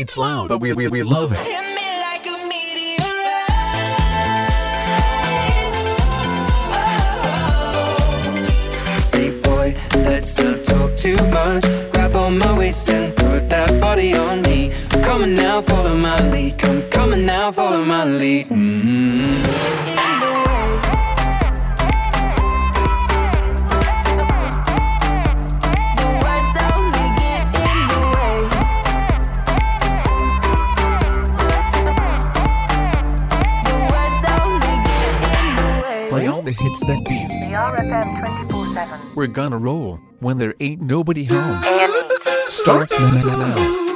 It's loud, but we, we, we love it. Say, boy, let's not talk too much. Grab on my waist and put that body on me. I'm coming now, follow my lead. Come, coming now, follow my lead. Mm-hmm. We're gonna roll when there ain't nobody home. Starts now.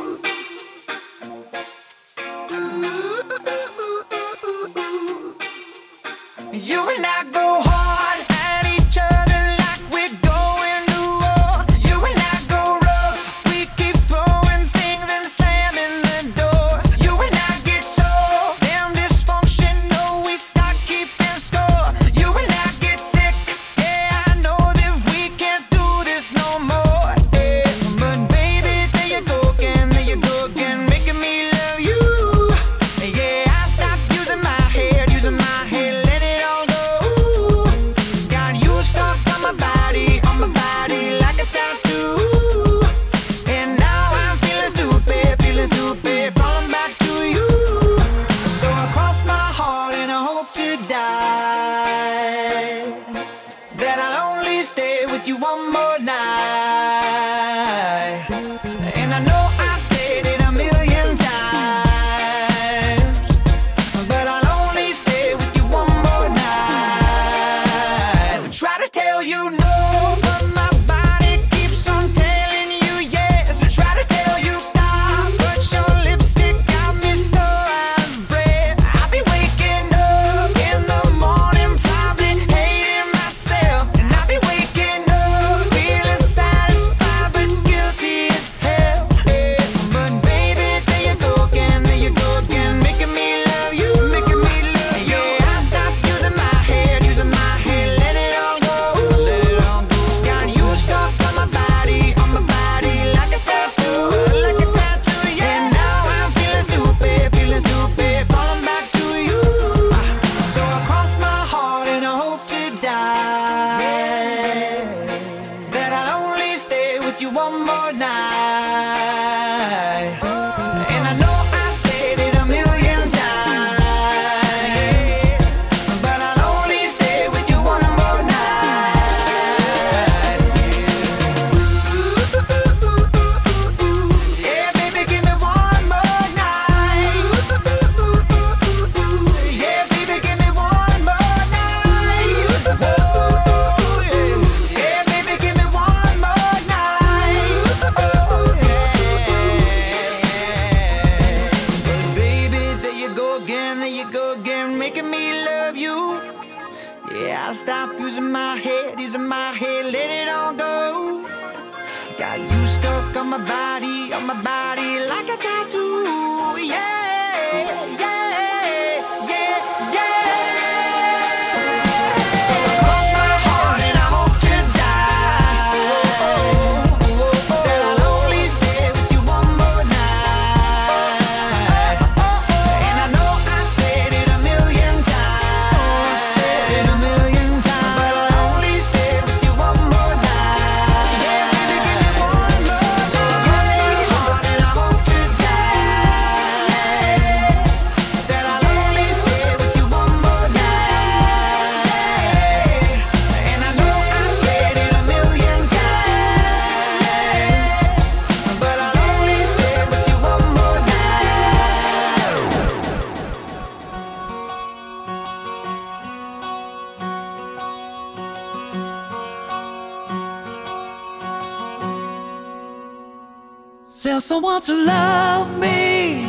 to love me,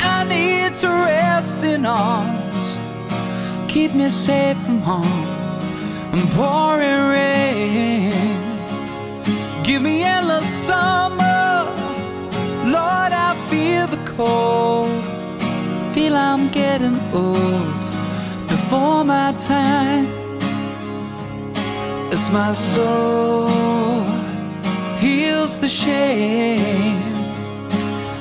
I need to rest in arms. Keep me safe from harm and pouring rain. Give me endless summer, Lord. I feel the cold. Feel I'm getting old before my time. It's my soul heals the shame.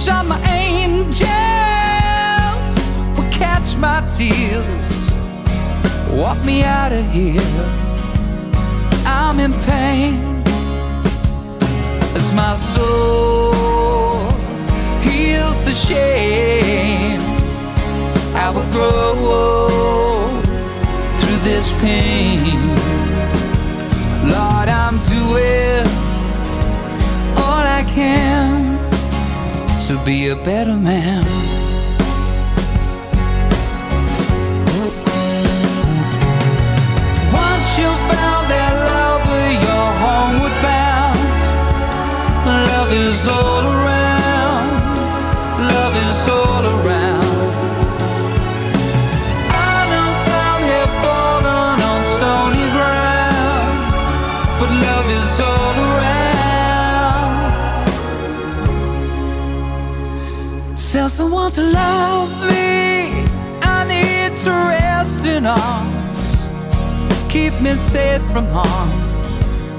Rest assured, my angels will catch my tears, walk me out of here. I'm in pain as my soul heals the shame. I will grow through this pain. Lord, I'm doing all I can to be a better man. To love me. I need to rest in arms. Keep me safe from harm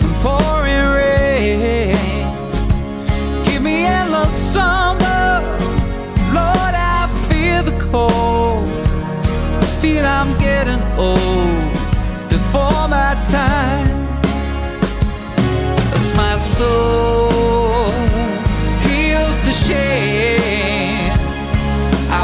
and pouring rain. Give me endless summer. Lord, I feel the cold. Feel I'm getting old before my time. As my soul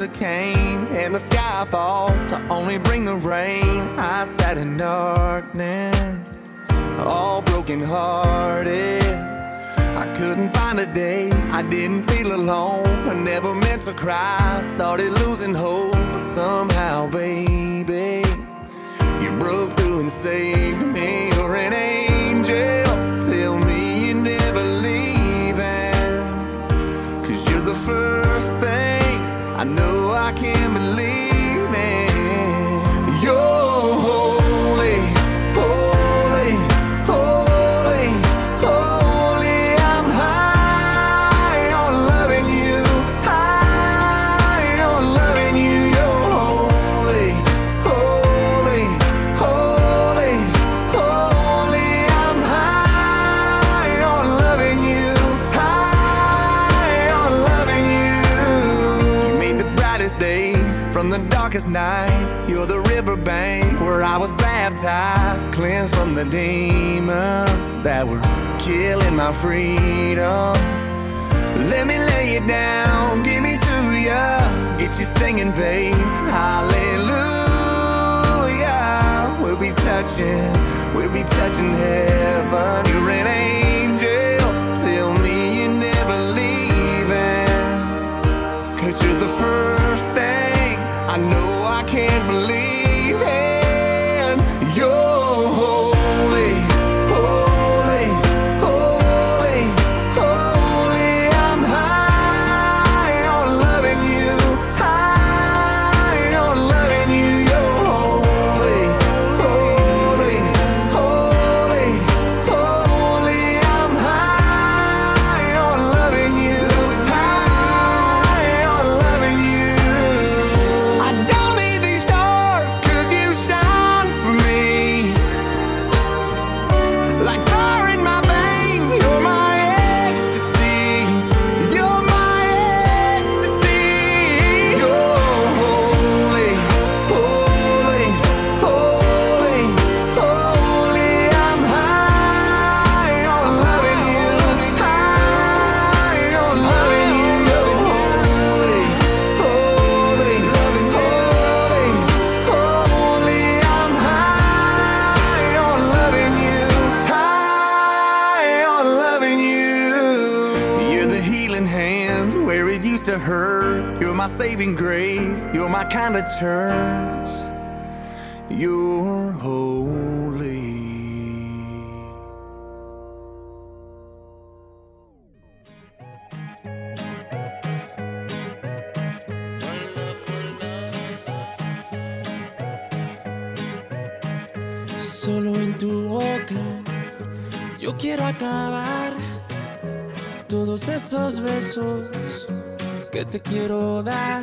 Winter came and the sky thought to only bring the rain, I sat in darkness, all broken hearted. I couldn't find a day, I didn't feel alone. I never meant to cry, started losing hope, but somehow, baby, you broke through and saved me. Killing my freedom. Let me lay it down, give me to ya, get you singing, babe. Hallelujah. We'll be touching, we'll be touching heaven. You're an angel. holy. Solo en tu boca yo quiero acabar todos esos besos que te quiero dar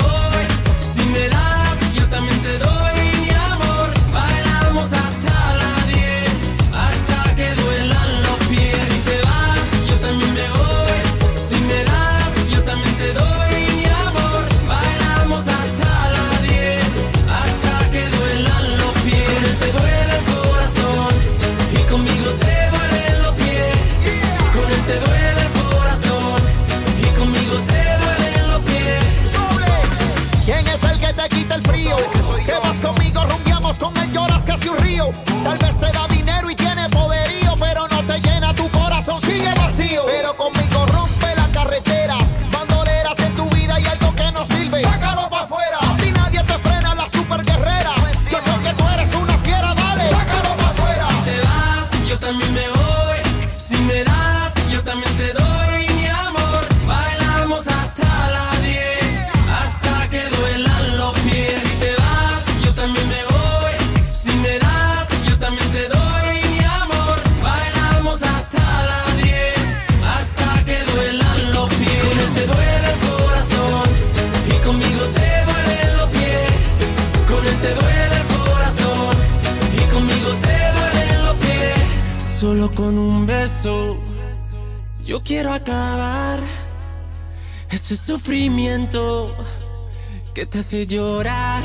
te hace llorar.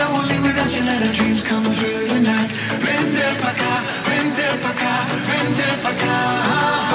I won't live without you. Let our dreams come true tonight. Vente paca, vente paca, vente paca.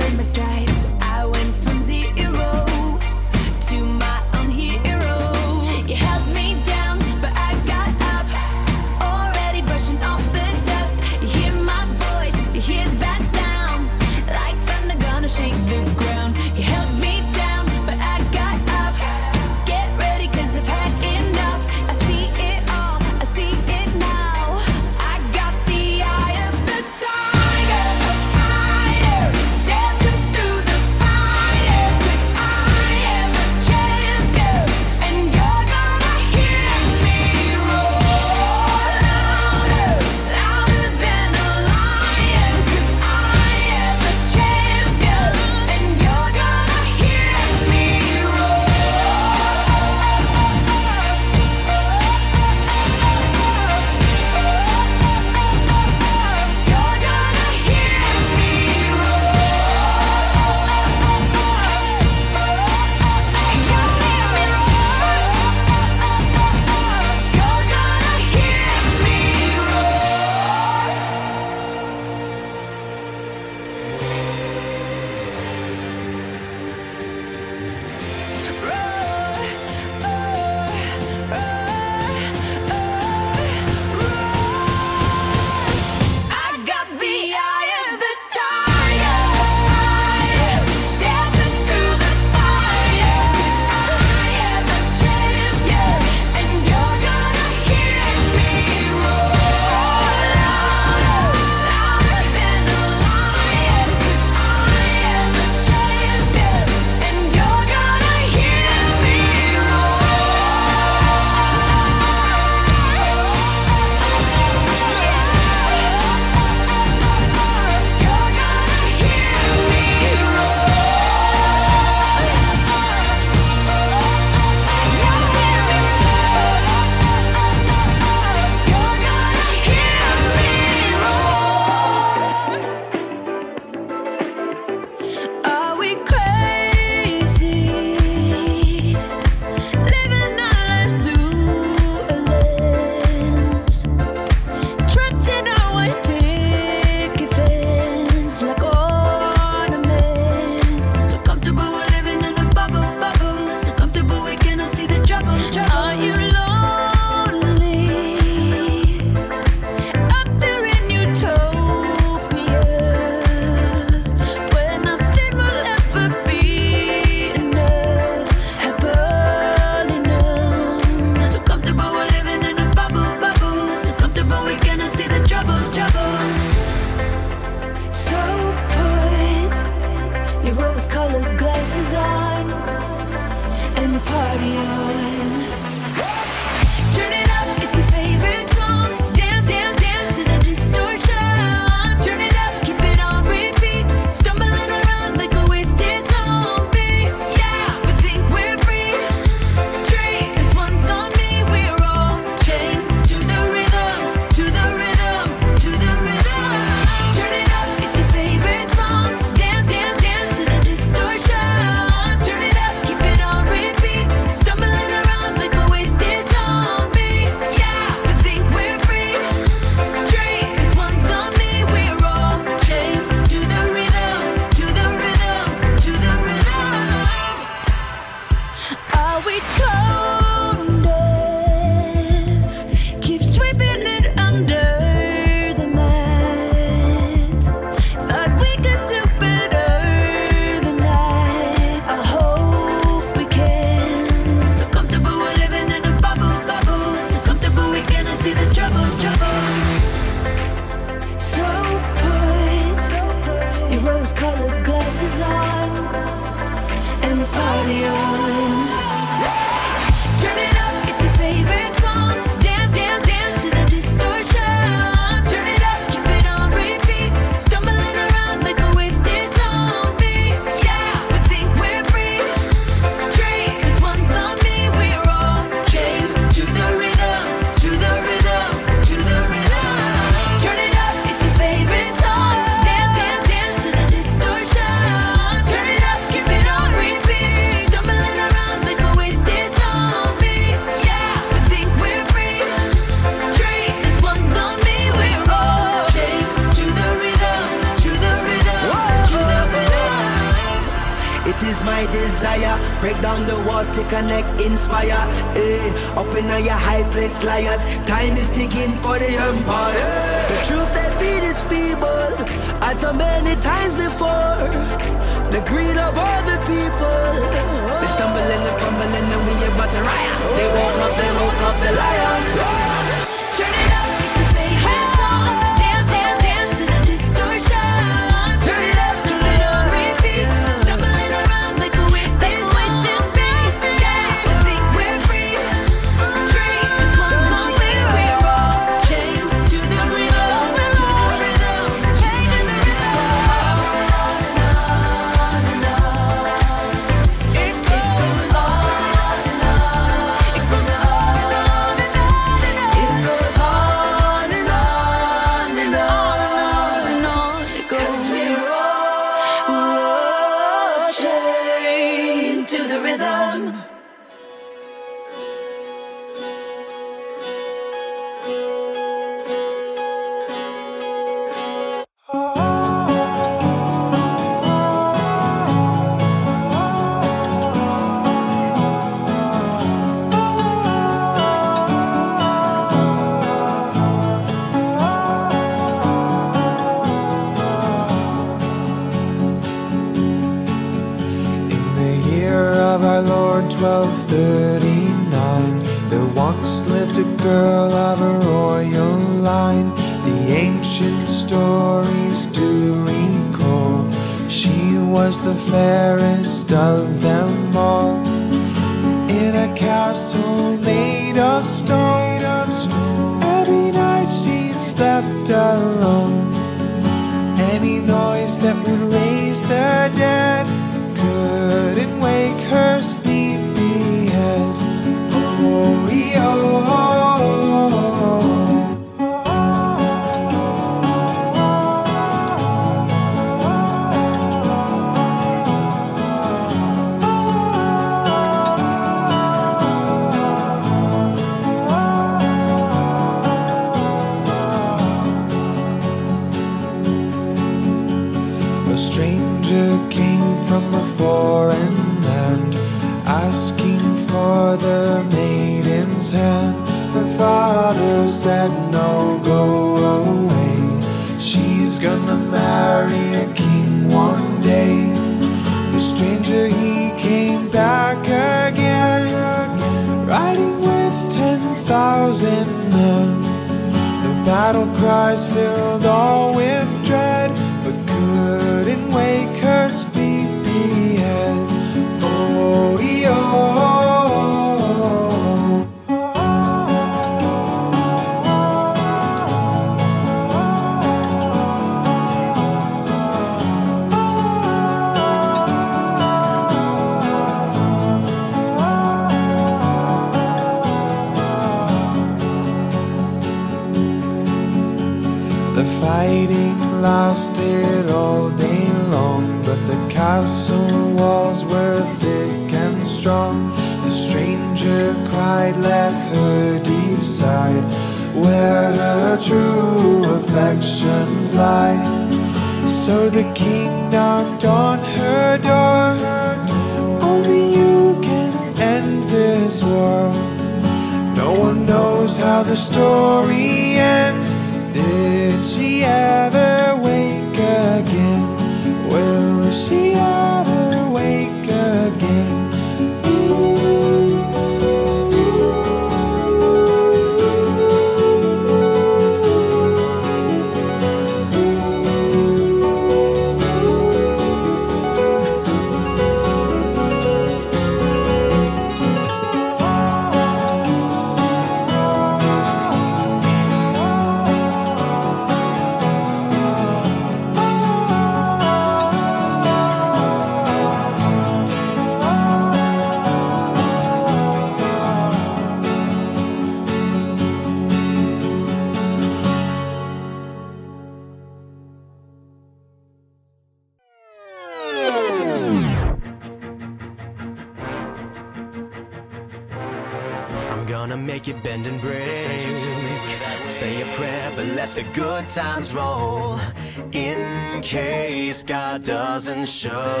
Show.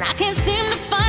and I can't seem to find.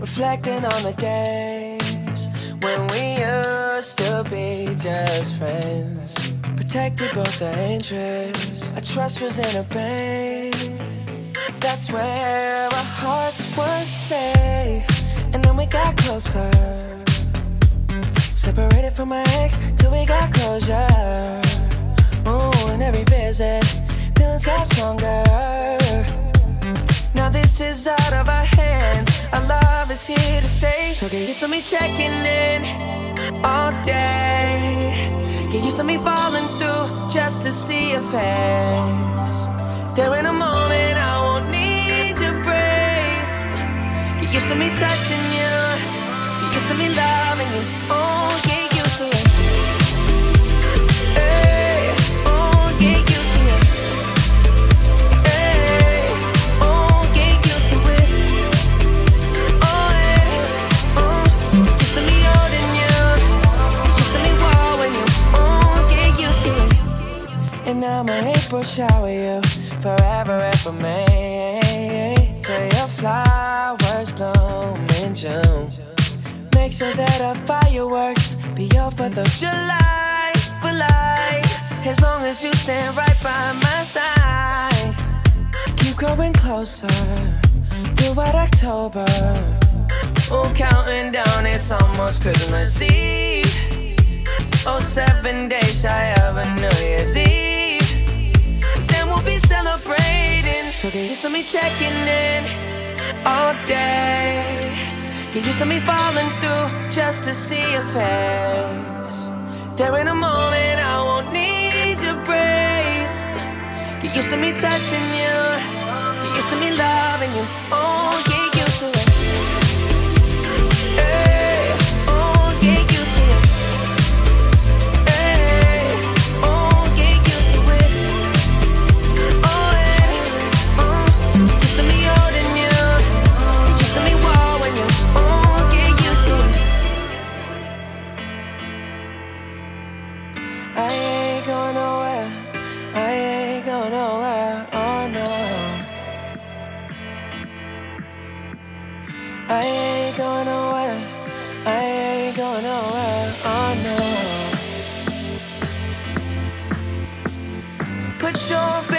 Reflecting on the days when we used to be just friends. Protected both our interests. Our trust was in a bank. That's where our hearts were safe. And then we got closer. Separated from my ex till we got closure. Oh, and every visit, feelings got stronger. Now this is out of our hands. Our love is here to stay. So get used to me checking in all day. Get used to me falling through just to see your face. There in a moment I won't need your praise. Get used to me touching you. Get used to me loving you. Oh, get now my April shower you forever and for me. Till your flowers bloom in June. Make sure that our fireworks be your Fourth of July for life. As long as you stand right by my side. Keep growing closer Through throughout October. Oh, counting down, it's almost Christmas Eve. Oh, seven days shy of a New Year's Eve. We'll be celebrating. So get used to me checking in all day. Get used to me falling through just to see your face. There in a moment I won't need your brace. Get used to me touching you. Get used to me loving you. Oh, your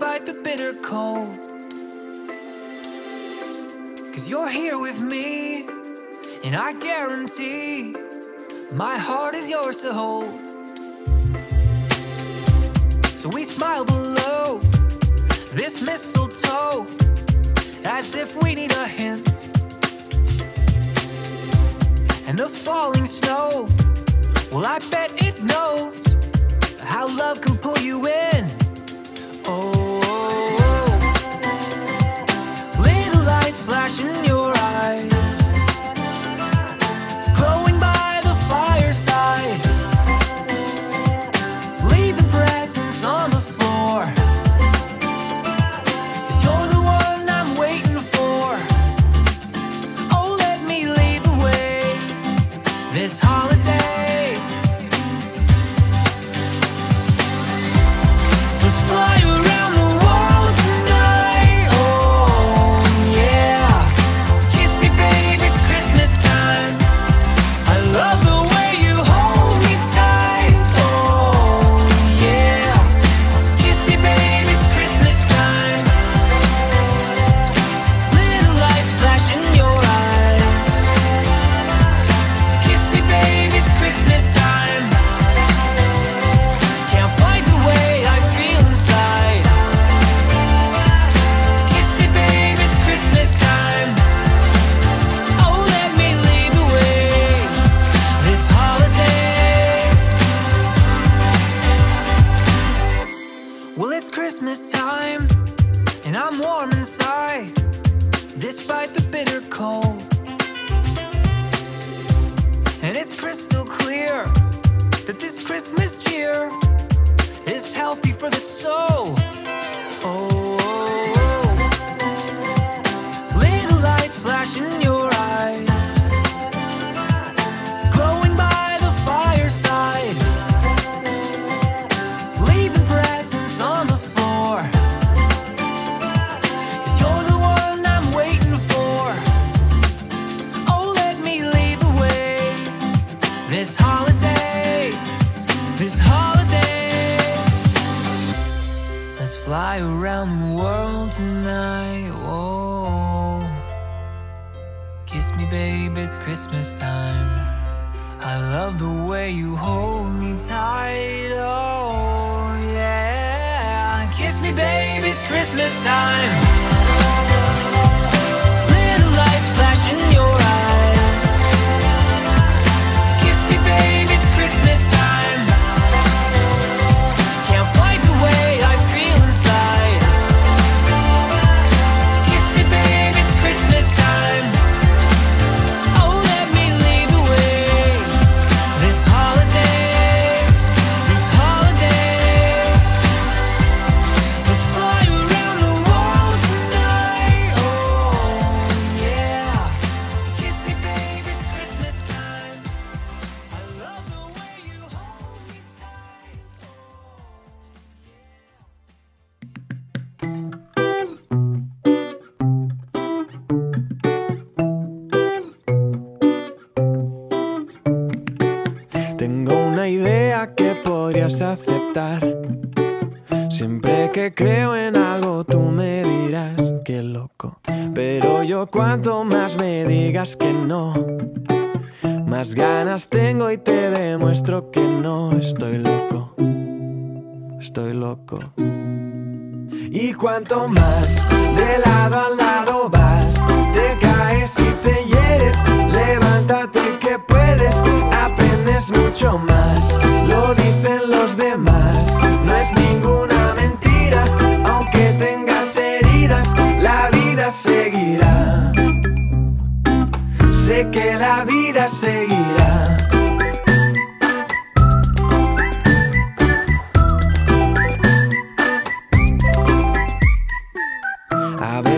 despite the bitter cold. Cause you're here with me, and I guarantee my heart is yours to hold. So we smile below this mistletoe as if we need a hint. And the falling snow, well, I bet it knows how love can pull you in. Oh, oh, oh. Little lights flash in your eyes.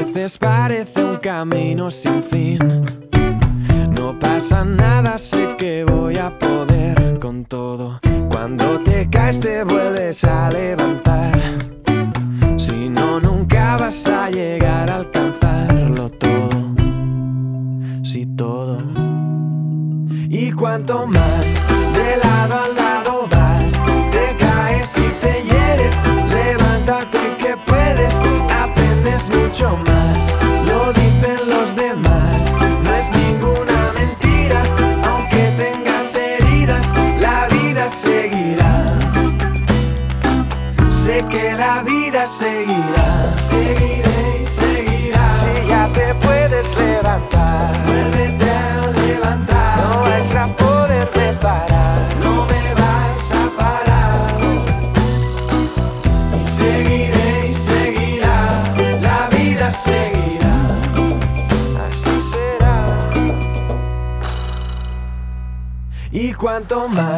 A veces parece un camino sin fin. No pasa nada, sé que voy a poder con todo. Cuando te caes te vuelves a levantar. Si no, nunca vas a llegar a alcanzarlo todo. Si todo. Y cuanto más toma.